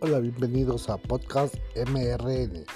Hola, bienvenidos a Podcast MRN.